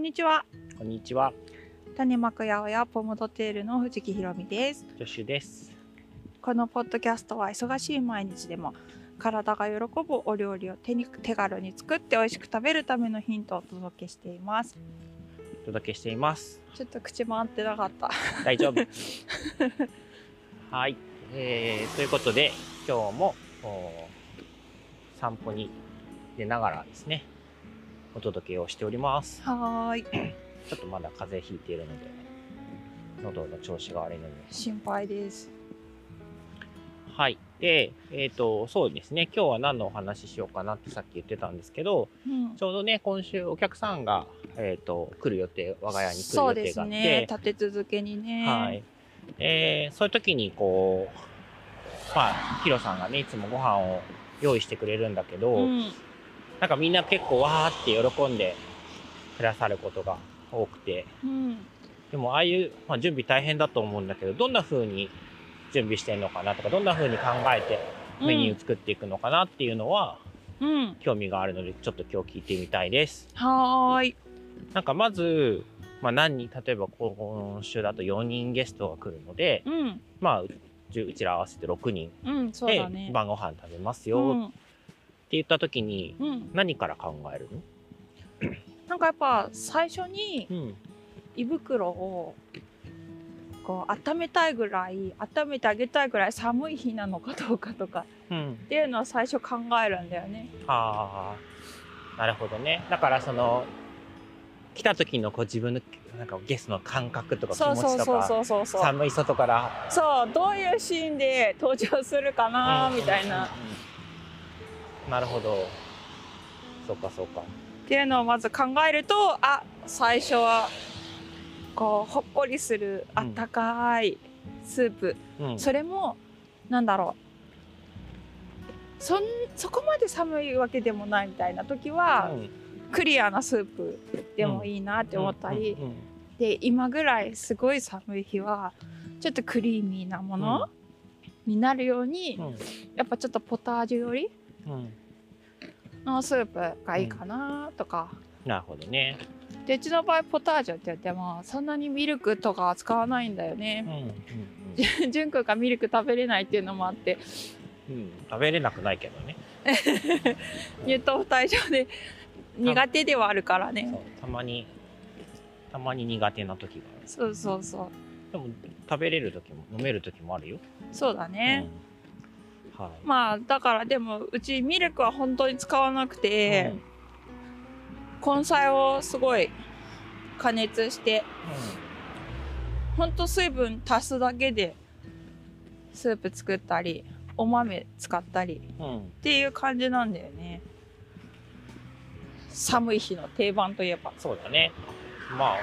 んにちは。こんにちは、種まくやおやポムドテールの藤木ひろみです。ジョシュです。このポッドキャストは忙しい毎日でも体が喜ぶお料理を手に手軽に作って美味しく食べるためのヒントをお届けしています。お届けしています。ちょっと口回ってなかった。大丈夫。はい、えー、ということで、今日もお散歩に出ながらですね、お届けをしております。はーい。ちょっとまだ風邪ひいているので、喉の調子が悪いので。心配です。はい。で、えっ、と、そうですね、今日は何のお話ししようかなってさっき言ってたんですけど、うんち。ょうどね、今週お客さんが、えっ、と、来る予定、我が家に来る予定があって、すね。立て続けにね。はい。えーそういう時にこう、まあ、ヒロさんがね、いつもご飯を用意してくれるんだけど、うん。なんかみんな結構わーって喜んでくださることが多くて、うん。でもああいう、まあ、準備大変だと思うんだけど、どんな風に準備してるのかなとか、どんな風に考えてメニュー作っていくのかなっていうのはうん。興味があるので、ちょっと今日聞いてみたいです。はーい。なんかまず、まあ何人、例えば今週だと4人ゲストが来るので、うん。まあ、うちら合わせて6人で。晩ご飯食べますよ言った時にうん。何から考えるの？なんかやっぱ最初にうん。胃袋をこう温めたいぐらい温めてあげたいぐらい寒い日なのかどうかとかうん。っていうのは最初考えるんだよね。ああなるほどね。だからその来た時のこう自分のなんかゲストの感覚とか気そう持そうそうちとか。寒い外から。そうどういうシーンで登場するかなうん。みたいな。っうんうんなるほど。そうかそうか。ていうのをまず考えるとあ最初はこうほっこりするあったかいスープ、うん。それもなんだろう。そんそこまで寒いわけでもないみたいな時は、うん。クリアなスープでもいいなって思ったり、うんうんで今ぐらいすごい寒い日はちょっとクリーミーなものになるように、うん。やっぱちょっとポタージュ寄りうんのスープがいいかなとか、なるほどね。でうちの場合ポタージュって言ってもそんなにミルクとかは使わないんだようんね。うん。純くんがミルク食べれないっていうのもあって。うんうん食べれなくないけどね。乳糖不対症で苦手ではあるからね。たまにたまに苦手な時がある。そうそうそう。でも食べれる時も飲める時もあるよ。そうだね。うん、はい。まあだからでもうちミルクは本当に使わなくて、根菜をすごい加熱してほんと水分足すだけでスープ作ったりお豆使ったり。っていう感じなんだよね寒い日の定番といえばそうだね。まあ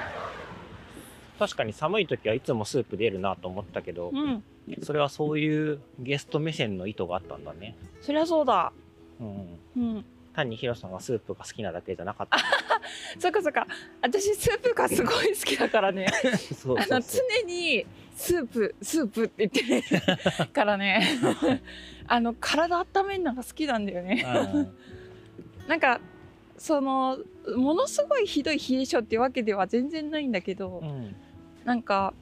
確かに寒い時はいつもスープ出るなと思ったけど、うんそれはそういうゲスト目線の意図があったんだね。そりゃそうだうん。うん単にヒロさんがスープが好きなだけじゃなかった。そっかそっか私スープがすごい好きだからね そうあの。常にスープスープって言ってる からねあの体温めるのが好きなんだよねなんかそのものすごいひどい冷え性っていうわけでは全然ないんだけど、うん。うん。なんか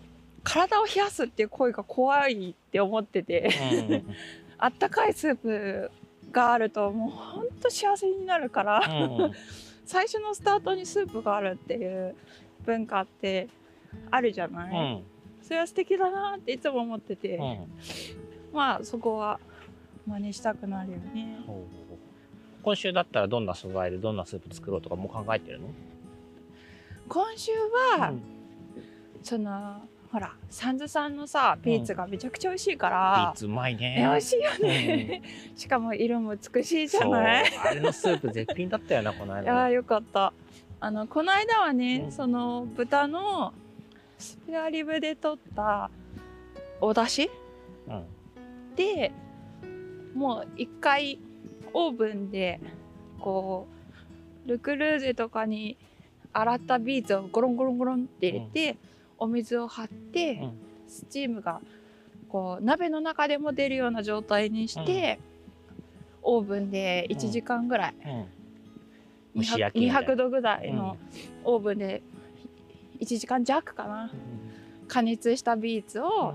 体を冷やすっていう声が怖いって思っててうん。あったかいスープがあるともうほんと幸せになるから、うん。最初のスタートにスープがあるっていう文化ってあるじゃない、うん。それは素敵だなっていつも思ってて、うん。まあそこは真似したくなるよね今週だったらどんな素材でどんなスープ作ろうとかもう考えてるの？今週は、そのほらサンズさんのさビーツがめちゃくちゃ美味しいかビーら、ツうまいね。え美味しいよね、しかも色も美しいじゃない？あれのスープ絶品だったよなこのいや。よかった。あのこの間はね、うん。その豚のスペアリブで取ったお出汁うん。でもう一回オーブンでこうルクルーゼとかに洗ったビーツをゴロンゴロンゴロンって入れて、お水を張って、うん。スチームがこう鍋の中でも出るような状態にして、オーブンで1時間ぐらい。うん。蒸し焼きみたいな。200度ぐらいのオーブンで1時間弱かな。加熱したビーツうん。を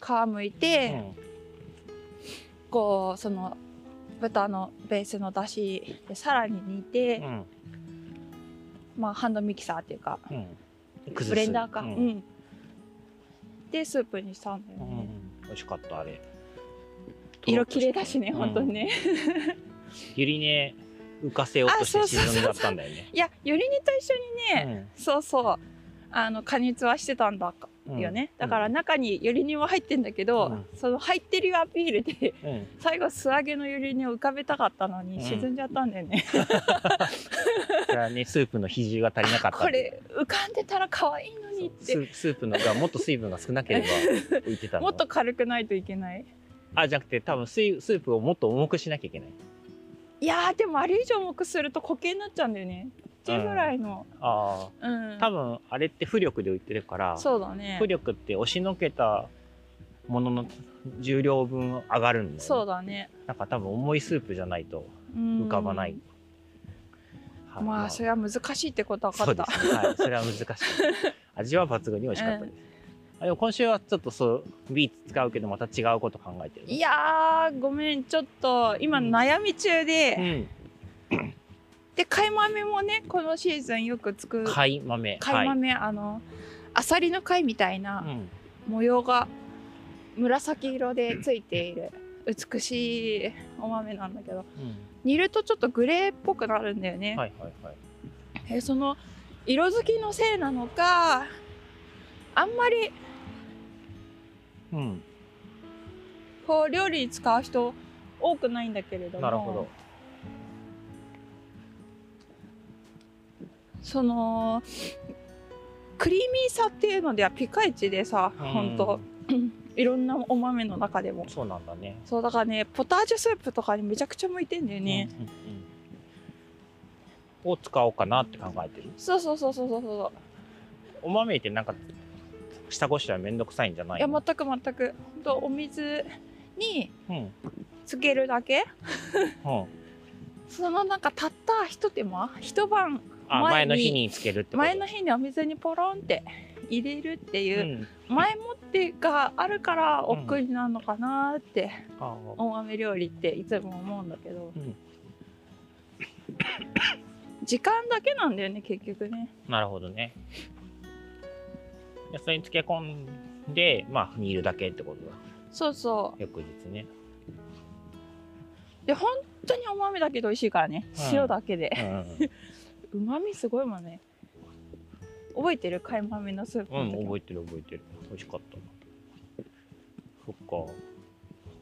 皮むいて、こうその豚のベースのだしでさらに煮て、うん。まあハンドミキサーっていうかブレンダーか、ううん。んでスープにしたんだよね、うん。美味しかったあれ。色綺麗だしねうん。本当にね、ゆりね浮かせようとして沈んだったんだよね。いやゆり煮と一緒にね、そうそう。あの加熱はしてたんだ。うんよね、だから中にゆり煮は入ってんだけど、うん。その入ってるよアピールで最後素揚げのゆり煮を浮かべたかったのにうん。沈んじゃったんだよね、それはねスープの比重が足りなかった。これ浮かんでたら可愛いのにって。スープのがもっと水分が少なければ浮いてたの。もっと軽くないといけない？あじゃなくて多分水スープをもっと重くしなきゃいけない。いやーでもあれ以上重くすると固形になっちゃうんだよねっていうぐらいのあうん、あ多分あれって浮力で浮いてるからそうだね。浮力って押しのけたものの重量分上がるんだよ、ね、そうだね。なんか多分重いスープじゃないとうん。浮かばない、はいまあ。それは難しいってことは分かった。そうですね、はい、それは難しい。味は抜群に美味しかったです、あでも今週はちょっとそうビーツ使うけどまた違うこと考えてるいやーごめん。ちょっと今うん。悩み中で、うんで貝豆もねこのシーズンよくつく貝豆。貝豆、あのアサリの貝みたいなはいうん。模様が紫色でついている美しいお豆なんだけど煮るとちょっとグレーっぽくなるんだよね、はいはいはい。えその色づきのせいなのかあんまりうん。こう料理に使う人多くないんだけれども。なるほどそのクリーミーさっていうのではピカイチでさうん。ほんと いろんなお豆の中でも。そうなんだね。そうだからねポタージュスープとかにめちゃくちゃ向いてんだよね、うんうんうん。を使おうかなって考えてる。そうそうそうそうそうそお豆ってなんか下ごしらえめんどくさいんじゃなういやいの全く全く。ほんとお水にうん。つけるだけ。うん。そのなんかたった一手間一晩あ前の日につけるってこと？前の日にお水にポロンって入れるっていうう、ん。前もってがあるから億劫になるのかなって、あお豆料理っていつも思うんだけど、うん。時間だけなんだよね結局ね。なるほどね。でそれに漬け込んでまあ煮るだけってことだ。そうそ翌日ね。うで本当にお豆だけで美味しいからね。うん。塩だけで。うんうまみすごいもんね。覚えてる貝豆のスープうん、覚えてる覚えてる。美味しかった。そっか。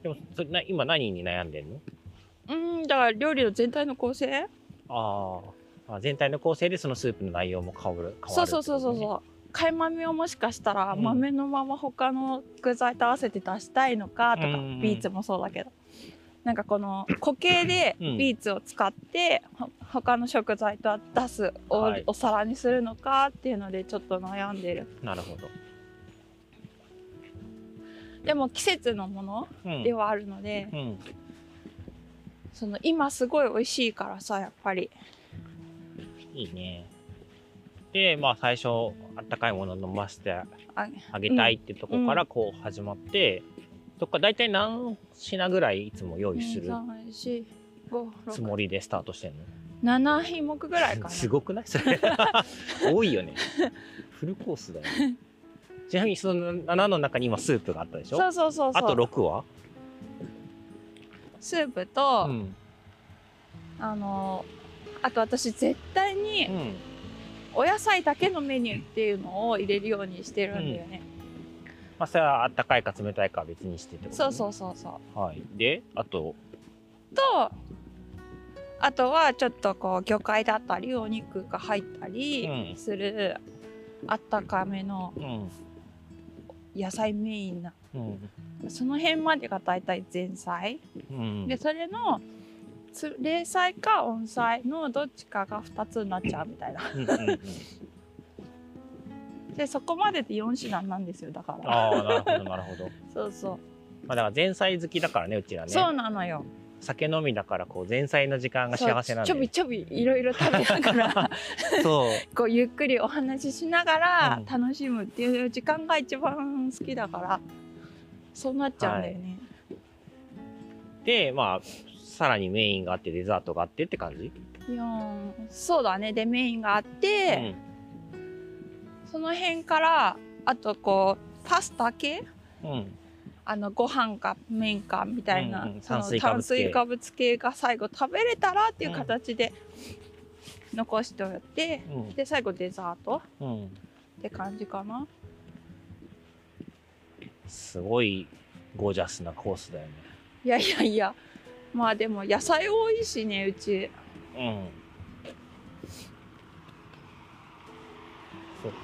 でもそな今何に悩んでんの？うんだから料理の全体の構成？あー。あ全体の構成でそのスープの内容も変わる変わるそうそうそうそうう。そう貝豆をもしかしたらうん。豆のまま他の具材と合わせて出したいのかとか、うん。ビーツもそうだけどなんかこの固形でうん。ビーツを使って、ほ他の食材と出すお,、はい。お皿にするのかっていうのでちょっと悩んでる。なるほど、でも季節のものうん。ではあるので、うん、その今すごい美味しいからさやっぱり。いいね。でまあ最初あったかいもの飲ませてああげたいってとこからこう始まって、そっか大体何品ぐらいいつも用意するつもりでスタートしてんの7品目ぐらいかな。すごくない？そ れ多いよね。フルコースだよね。ちなみにその7の中に今スープがあったでしょ？そうそうそうそう。あと6は、スープと、うん。あのあと私絶対にうん、お野菜だけのメニューっていうのを入れるようにしてるんだよね、まあそれはあったかいか冷たいかは別にしてってこと、ね、そうそうそうそう。はい。であと。とあとはちょっとこう魚介だったりお肉が入ったりうん。する、あったかめのうん。野菜メインな。うん。その辺までが大体前菜、うん。でそれのつ冷菜か温菜のどっちかが2つになっちゃうみたいなでそこまでで4品なんですよだから。ああなるほどなるほど。そうそう、まあだから前菜好きだからねうちらね。そうなのよ。酒飲みだからこう前菜の時間が幸せなんちょで、びちょびいろいろ食べながら。そう。こうゆっくりお話ししながらうん。楽しむっていう時間が一番好きだからそうなっちゃうんだよね、でまあさらにメインがあってデザートがあってって感じ、い、やーそうだね。でメインがあって、その辺からあとこうパスタ系？うん。うんあのご飯か麺かみたいな、うんうん。その炭水化物系。炭水化物系が最後食べれたらっていう形で残しておいて、うん。で最後デザート？うん。って感じかな。すごいゴージャスなコースだよね。いやいやいや。まあでも野菜多いしねうち。うんそっか。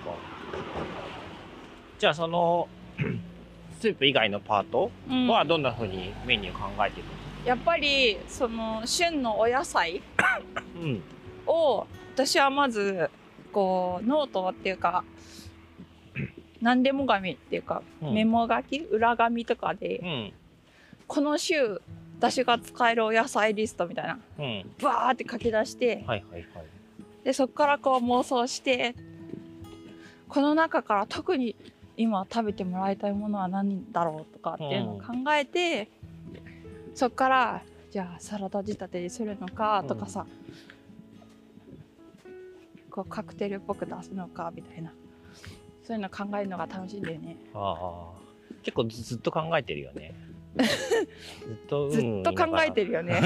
じゃあその スープ以外のパートうん。はどんな風にメニュー考えてるやっぱりその旬のお野菜のうん。を私はまずこうノートっていうか何でも紙っていうか、うん。メモ書き裏紙とかで、うん。この週私が使えるお野菜リストみたいなうん。バーって書き出してはいはいはい。でそこからこう妄想してこの中から特に今食べてもらいたいものは何だろうとかっていうのを考えて、そこからじゃあサラダ仕立てにするのかとかさ、こうカクテルっぽく出すのかみたいな。そういうの考えるのが楽しいんだよね。ああ。結構ず ずっと考えてるよね。ずっとずっと考えてるるよね。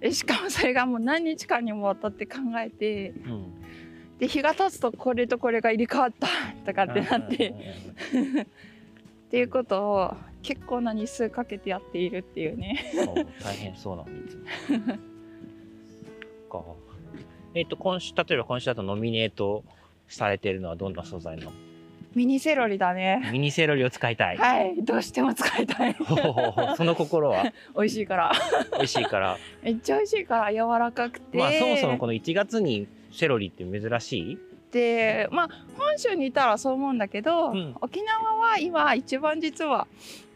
えしかもそれがもう何日間にもわたって考えてうんで日が経つとこれとこれが入れ替わったとかってなって、っていうことを結構な日数かけてやっているっていうね。そう大変そうなのいつもそっかえっ、と今週例えば今週だとノミネートされてるのはどんな素材の？ミニセロリだね。ミニセロリを使いたい、はい、どうしても使いたい。ほほほほその心は？美味しいから。美味しいからめっちゃ美味しいから柔らかくて。まあそもそもこの1月にセロリって珍しい？で、まあ本州にいたらそう思うんだけど、うん。沖縄は今一番実は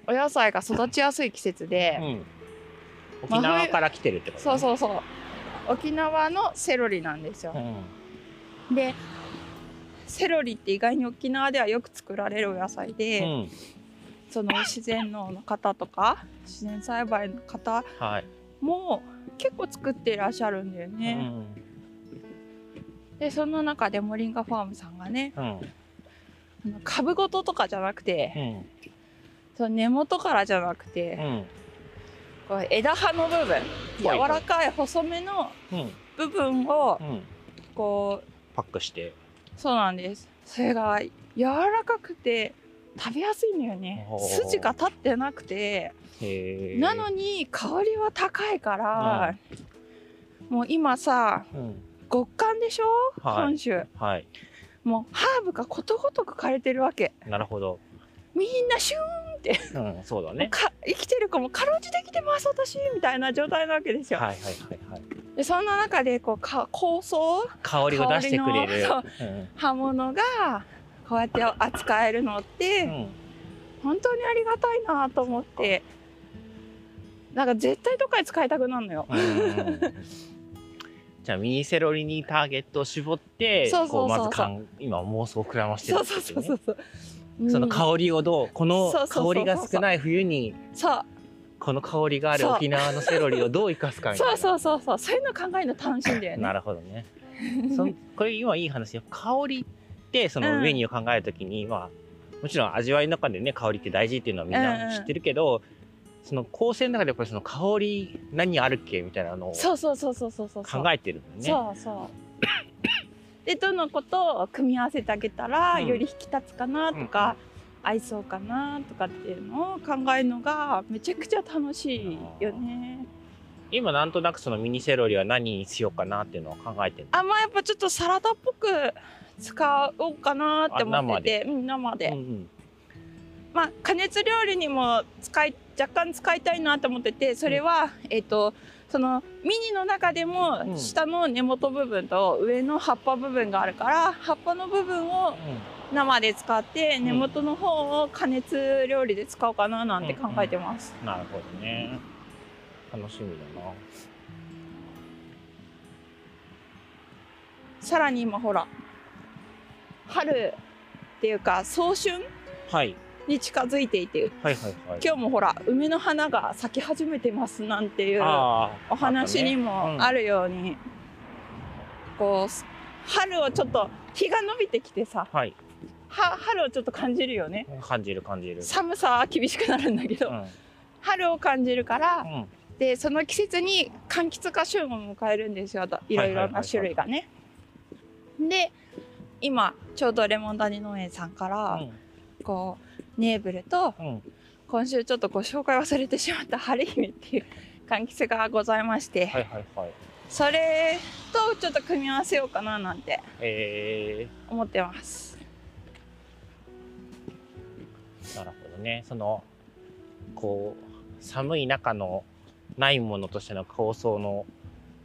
お野菜が育ちやすい季節で、うん。沖縄から来てるってこと、そうそうそう。沖縄のセロリなんですよ。うん。で、セロリって意外に沖縄ではよく作られるお野菜で、うん。その自然農の方とか自然栽培の方はい、も結構作っていらっしゃるんだようね。んでその中でモリンガファームさんがねうん。株ごととかじゃなくてうん。その根元からじゃなくうてん。こう枝葉の部分柔はい。らかい細めのうん。部分をうん。こうパックして。そうなんです。それが柔らかくて食べやすいんだよね。筋が立ってなくて。なのに香りは高いから、もう今さうん極寒でしょ、はい。本州。はい。もうハーブがことごとく枯れてるわけ。なるほど。みんなシューンうんそうだね。か生きてる子もかろうじてきてます私みたいな状態なわけですよ、はいはいはいはい。でそんな中でこうか香草？香りを出してくれる。香刃物がこうやって扱えるのって、うん。うん本当にありがたいなと思って。なんか絶対どっかで使いたくなるのよ。うんうんうんじゃあミニセロリにターゲットを絞ってそうそうそうそう。こうまずかん今妄想を膨らましてるそうそうそうそうそう、う。んその香りをどうこの香りが少ない冬にこの香りがある沖縄のセロリをどう生かすかみたいな。そう。そうそうそうそう。いうの考えるの楽しいんだよね。なるほどね。そんこれ今いい話よ。香りってそのうん。メニューを考えるときに、まあもちろん味わいの中でね香りって大事っていうのはみんな知ってるけど、その構成の中でやっぱりその香り何あるっけみたいなのをそうそうそうそうそうそうそう考えてるんだよね。そうそう。でどのことを組み合わせてあげたら、うんより引き立つかなとか、合いそうかなとかっていうのを考えるのがめちゃくちゃ楽しいよね。今なんとなくそのミニセロリは何にしようかなっていうのを考えてる。あまあやっぱちょっとサラダっぽく使おうかなって思っててうん生で、うんうんまあ加熱料理にも使い若干使いたいなと思っててそれは、えっ、とそのミニの中でもうん下の根元部分と上の葉っぱ部分があるから葉っぱの部分を生で使ってん根元の方を加熱料理で使おうかななんて考えてます。なるほどね。楽しみだな。さらに今ほら春っていうか早春はい。に近づいていてはいはいはい。今日もほら梅の花が咲き始めてますなんていうお話にもある。るように、こう春をちょっと日が伸びてきてさはい。は春をちょっと感じるよね感じる感じる。寒さは厳しくなるんだけど、うん。春を感じるからうん。でその季節に柑橘が旬を迎えるんですよいろいろな種類がね。で今ちょうどレモン谷農園さんから、こうネーブルとうん。うん。今週ちょっとご紹介忘れてしまった春姫っていう柑橘がございまして、はいはいはい。それとちょっと組み合わせようかななんてえ思ってます。ー、なるほどね。その、こう、寒い中のないものとしての構想の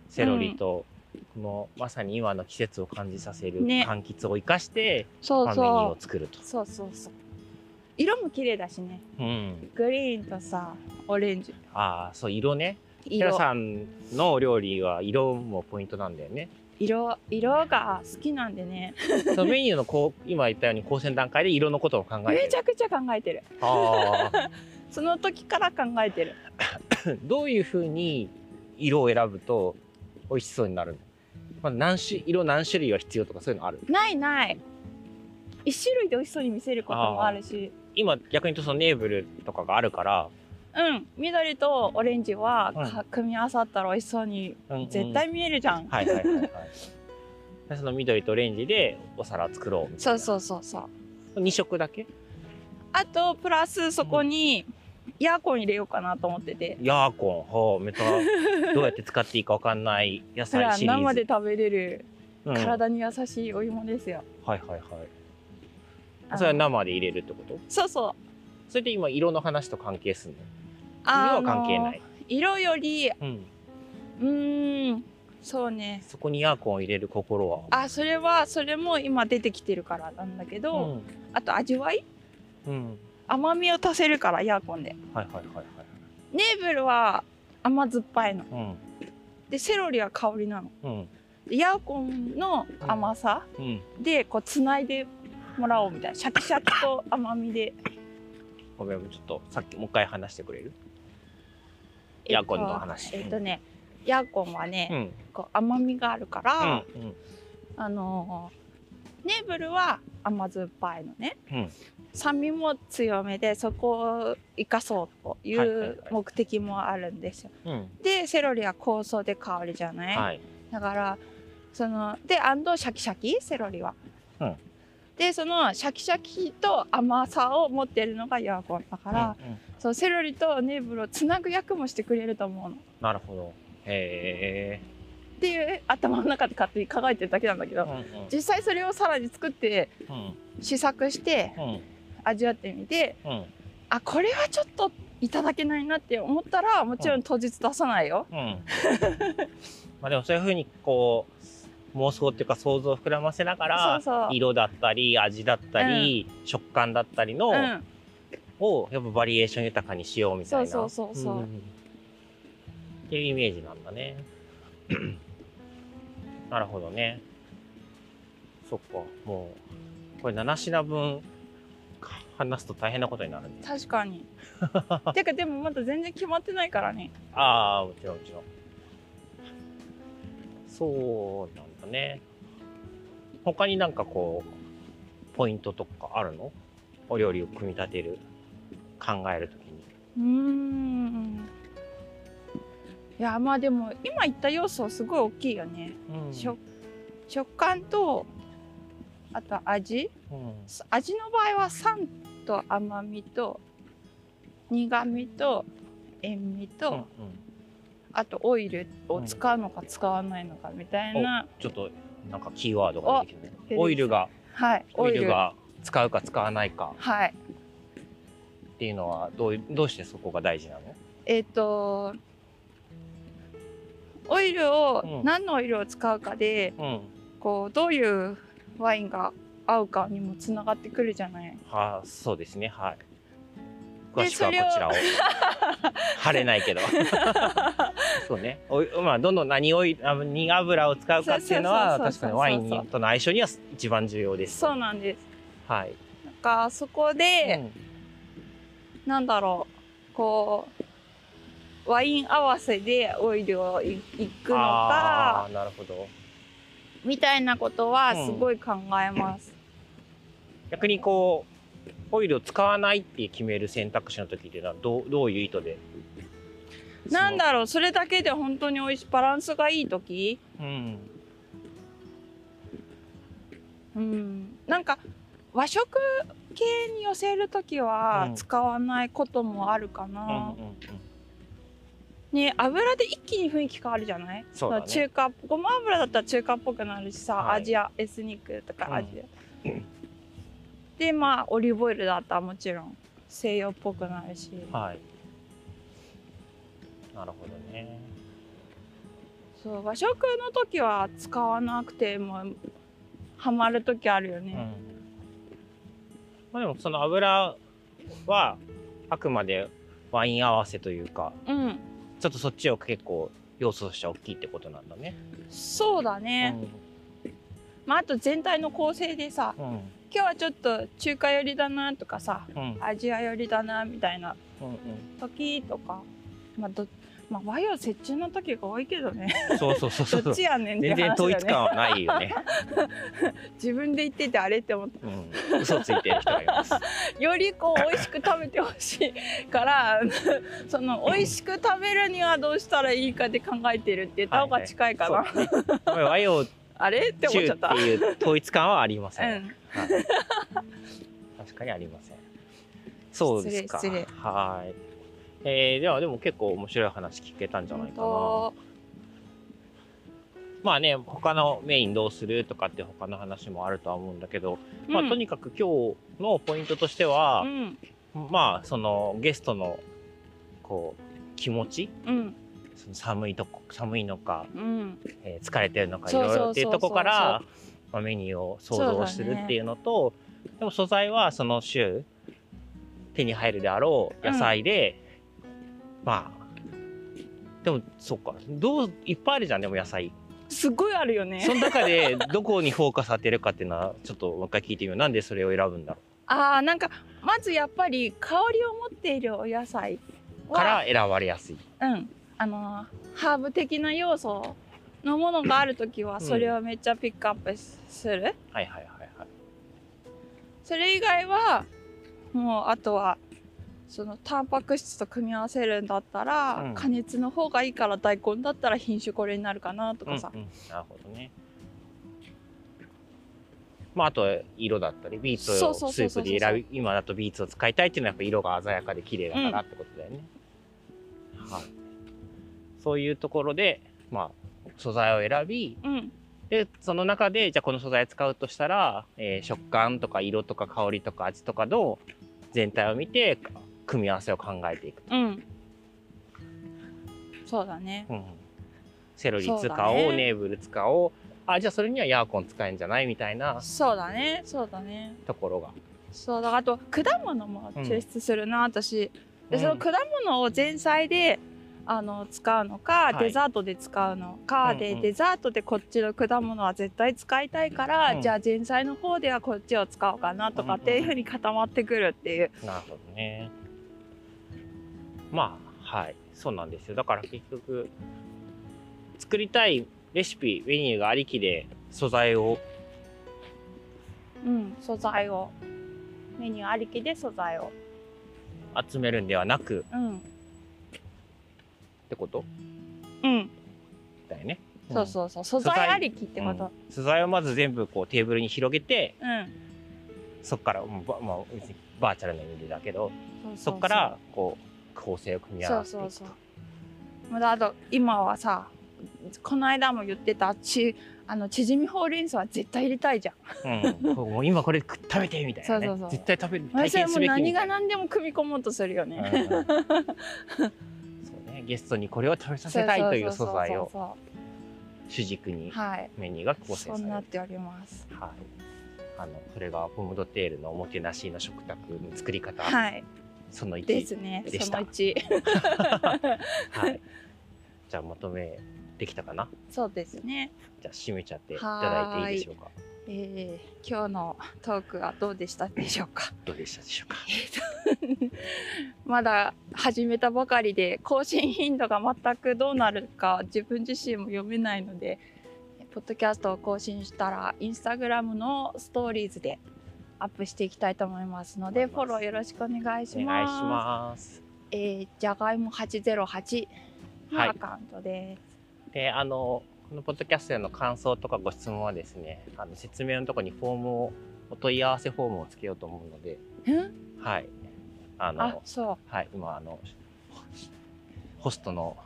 セロリと、このまさに今の季節を感じさせるね柑橘を生かして、そうまあメニューをそ作るとう。。そうそうそう。色も綺麗だしね。うん。グリーンとさ、オレンジ。ああ、そう、色ね。テ色ラさんのお料理は色もポイントなんだよね。色色が好きなんでね。そのメニューのこう今言ったように構成段階で色のことを考えてる。めちゃくちゃ考えてる。あ その時から考えてる。あ、どういうふうに色を選ぶと美味しそうになるの？まあ、何種色何種類は必要とかそういうのある？ないない。一種類で美味しそうに見せることもあるし。今逆に言うとそのネーブルとかがあるから、うん、緑とオレンジはうんか組み合わさったら美味しそうにうんうん絶対見えるじゃん。はいはいはいはい。でその緑とオレンジでお皿作ろうみたいうな。そそうそうそう。二色だけ？あとプラスそこにイヤーコン入れようかなと思ってて。ヤーコン、はあ、めたどうやって使っていいかわかんない野菜シリーズ。生で食べれるうん体に優しいお芋ですよ。はいはいはい。それは生で入れるってこと？そうそう。それで今色の話と関係するの？あ色は関係なのい。色よりうん。うーんそうね。そこにヤーコンを入れる心は？あそれはそれも今出てきてるからなんだけど、あと味わい？うん。うん。甘みを足せるからヤーコンで。はいはいはいはい。ネーブルは甘酸っぱいの。うん。でセロリは香りなの。うん。でヤーコンの甘さうん。でこうつないでもらおうみたいなシャキシャキと甘みで。ごめん、ちょっとさっきもう一回話してくれる？ヤーコンの話えっとね、ヤーコンはね、うん。こう甘みがあるから、うん。うん。あのーネーブルは甘酸っぱいのね、うん酸味も強めでそこを生かそうといはいはいはいう目的もあるんですよ。うん。でセロリは香草で香りじゃない、はい。だからそのでアンドシャキシャキ？セロリは。うんでそのシャキシャキと甘さを持ってるのがヤーコンだから、うんうんそうセロリとネーブルをつなぐ役もしてくれると思うの。なるほど。へえ。っていう頭の中で勝手に考えてるだけなんだけど、うんうん。実際それをさらに作ってうん。試作してうん。味わってみてうん。あこれはちょっといただけないなって思ったらもちろん当日出さないよ。うん。まあでもそういうふうにこう妄想っていうか想像を膨らませながら色だったり味だったり、食感だったりの、うん、をやっぱバリエーション豊かにしようみたいな。そうそうそうそう。ん。っていうイメージなんだね。なるほどね。そっか。もうこれ7品分話すと大変なことになるね。確かに。てかでもまだ全然決まってないからね。ああもちろんもちろん。そうなんだね。他になんかこうポイントとかあるの？お料理を組み立てる考えるときに。うーん。いやまあでも今言った要素すごい大きいよね。うん。食食感とあと味。うん。味の場合は酸と甘みと苦みと塩味と、うんうんあとオイルを使うのか使わないのかみたいな、ちょっとなんかキーワードが出てきてきたオイルがはい。オイルが使うか使わないかはい。っていうのはどうどうしてそこが大事なの？えっ、とオイルを、うん。何のオイルを使うかでうん。こうどういうワインが合うかにもつながってくるじゃない。はあそうですね。はい詳しくはこちらを。貼れないけど。そうね。おいまあどの何オイルあ煮油を使うかっていうのは確かにワインにとの相性には一番重要です。そうなんです。はい、なんかそこで、なんだろう。こうワイン合わせでオイルをいいくのかあーなるほど。みたいなことはすごい考えます、逆にこうオイルを使わないって決める選択肢の時っていうのはどうどういう意図で？なんだろうそれだけで本当に美味しいバランスがいい時？うん。うん。なんか和食系に寄せる時はうん。使わないこともあるかうんうんな、うん。ね油で一気に雰囲気変わるじゃない？そうだね。中華ごま油だったら中華っぽくなるしさ、はい。アジアエスニックとかうんア。ジア、でまあオリーブオイルだったらもちろん西洋っぽくなるし、はい。なるほどね。そう和食の時は使わなくてもハマる時あるよね、うん。まあでもその油はあくまでワイン合わせというかうん、ちょっとそっちを結構要素としては大きいってことなんだね。そうだね、まあ、あと全体の構成でさうんうん今日はちょっと中華寄りだなとかさうん。アジア寄りだなみたいなうん時とかまあどまあ和洋折衷の時が多いけどね。うんそうそうそうそう。どっちやねんって全然話だよね統一感はないよね。自分で言っててあれって思っうん、嘘ついてる人がいます。た よりこう美味しく食べてほしいから その美味しく食べるにはどうしたらいいかで考えてるって言った方が近いかな、そうだね和洋あれ？って思っち中ってゃったいう統一感はありません。うんはい確かにありません。そうですか。はい。えー、ではでも結構面白い話聞けたんじゃないかな。本まあね他のメインどうするとかって他の話もあるとは思うんだけど、当まあとにかく今日のポイントとしてはう、んまあそのゲストのこう気持ちうんその寒いとこ寒いのか、うん。えー疲れてるのかいろいろっていうとこからまあメニューを想像するっていうのとでも素材はその週手に入るであろう野菜で、まあでもそっかどういっぱいあるじゃんでも野菜。すごいあるよね。その中で どこにフォーカス当てるかっていうのはちょっともう一回聞いてみよう。なんでそれを選ぶんだろあーなんかまずやっぱり香りを持っているお野菜うから選ばれやすい。うんあのーハーブ的な要素のものがある時はん。それをめっちゃピックアップする、はいはいはいはい。それ以外はもうあとはそのタンパク質と組み合わせるんだったら、うん。加熱の方がいいから大根だったら品種これになるかなとかさ、うんうん。なるほどね。まああと色だったりビーツをスープで選び今だとビーツを使いたいっていうのはやっぱ色が鮮やかで綺麗だからってことだよね、はいそういうところでまあ素材を選びうん。でその中でじゃあこの素材使うとしたら、えー食感とか色とか香りとか味とかの全体を見て組み合わせを考えていくと、うん。そうだね。うんセロリ使おうね。ネーブル使おう。あじゃあそれにはヤーコン使えんじゃない？みたいな。そうだね。そうだね。ところが。そうだ。あと果物も抽出するな、私。でそのうん果物を前菜であの使うのか、はい。デザートで使うのか、うんうん。でデザートでこっちの果物は絶対使いたいから、うん。じゃあ前菜の方ではこっちを使おうかなとかっていうふうに固まってくるっていう、なるほどね。まあはい。そうなんですよ。だから結局作りたいレシピメニューがありきで素材を。うん、素材を。メニューありきで素材を。集めるんではなくうんってこと？うん。だよね、そうそうそう。素材。ありきってこと。うん。素材をまず全部こうテーブルに広げてうん、そこからもうば、まあ、別にバーチャルな意味でだけどそうそこからこう構成を組み合そうわせていく。とそうそう。まだあと今はさこの間も言ってたちあのチヂミほうれん草は絶対入れたいじゃん。うん、もう今これ食食べてみたいなね。そうそうそう。絶対食べる体験すべきみたい何がな何でも組み込もうとするよね、うん。そうねゲストにこれを食べさせたいという素材を。主軸にメニューが構成されるなっております。はい。あのそれがポムドテールのおもてなしの食卓の作り方。はい。その1ですね。その1 はい。じゃあまとめできたかな？そうですね。じゃあ締めちゃっていただいていいでしょうか？えー今日のトークはどうでしたでしょうか？どうでしたでしょうか？まだ始めたばかりで更新頻度が全くどうなるか自分自身も読めないのでポッドキャストを更新したらインスタグラムのストーリーズでアップしていきたいと思いますのでフォローよろしくお願いしお願いします。ますえーじゃがいも808のはい。アカウントです。であのこのポッドキャストへの感想とかご質問はですねあの説明のところにフォームをお問い合わせフォームをつけようと思うのでんはいああのそはい今あのホストの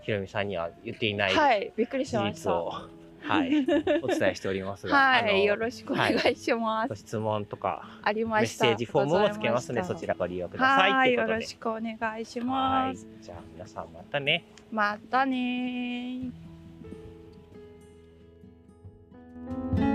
ひろみさんには言っていないうはいびっくりし事ました。実を、はい、お伝えしておりますが、はいよろしくお願いします。ご質問とかありメッました。セージフォームもつけますのでございしたそちらご利用くださいはいよろしくお願いしはます。いじゃあ皆さんまたねまたねー。Thank you.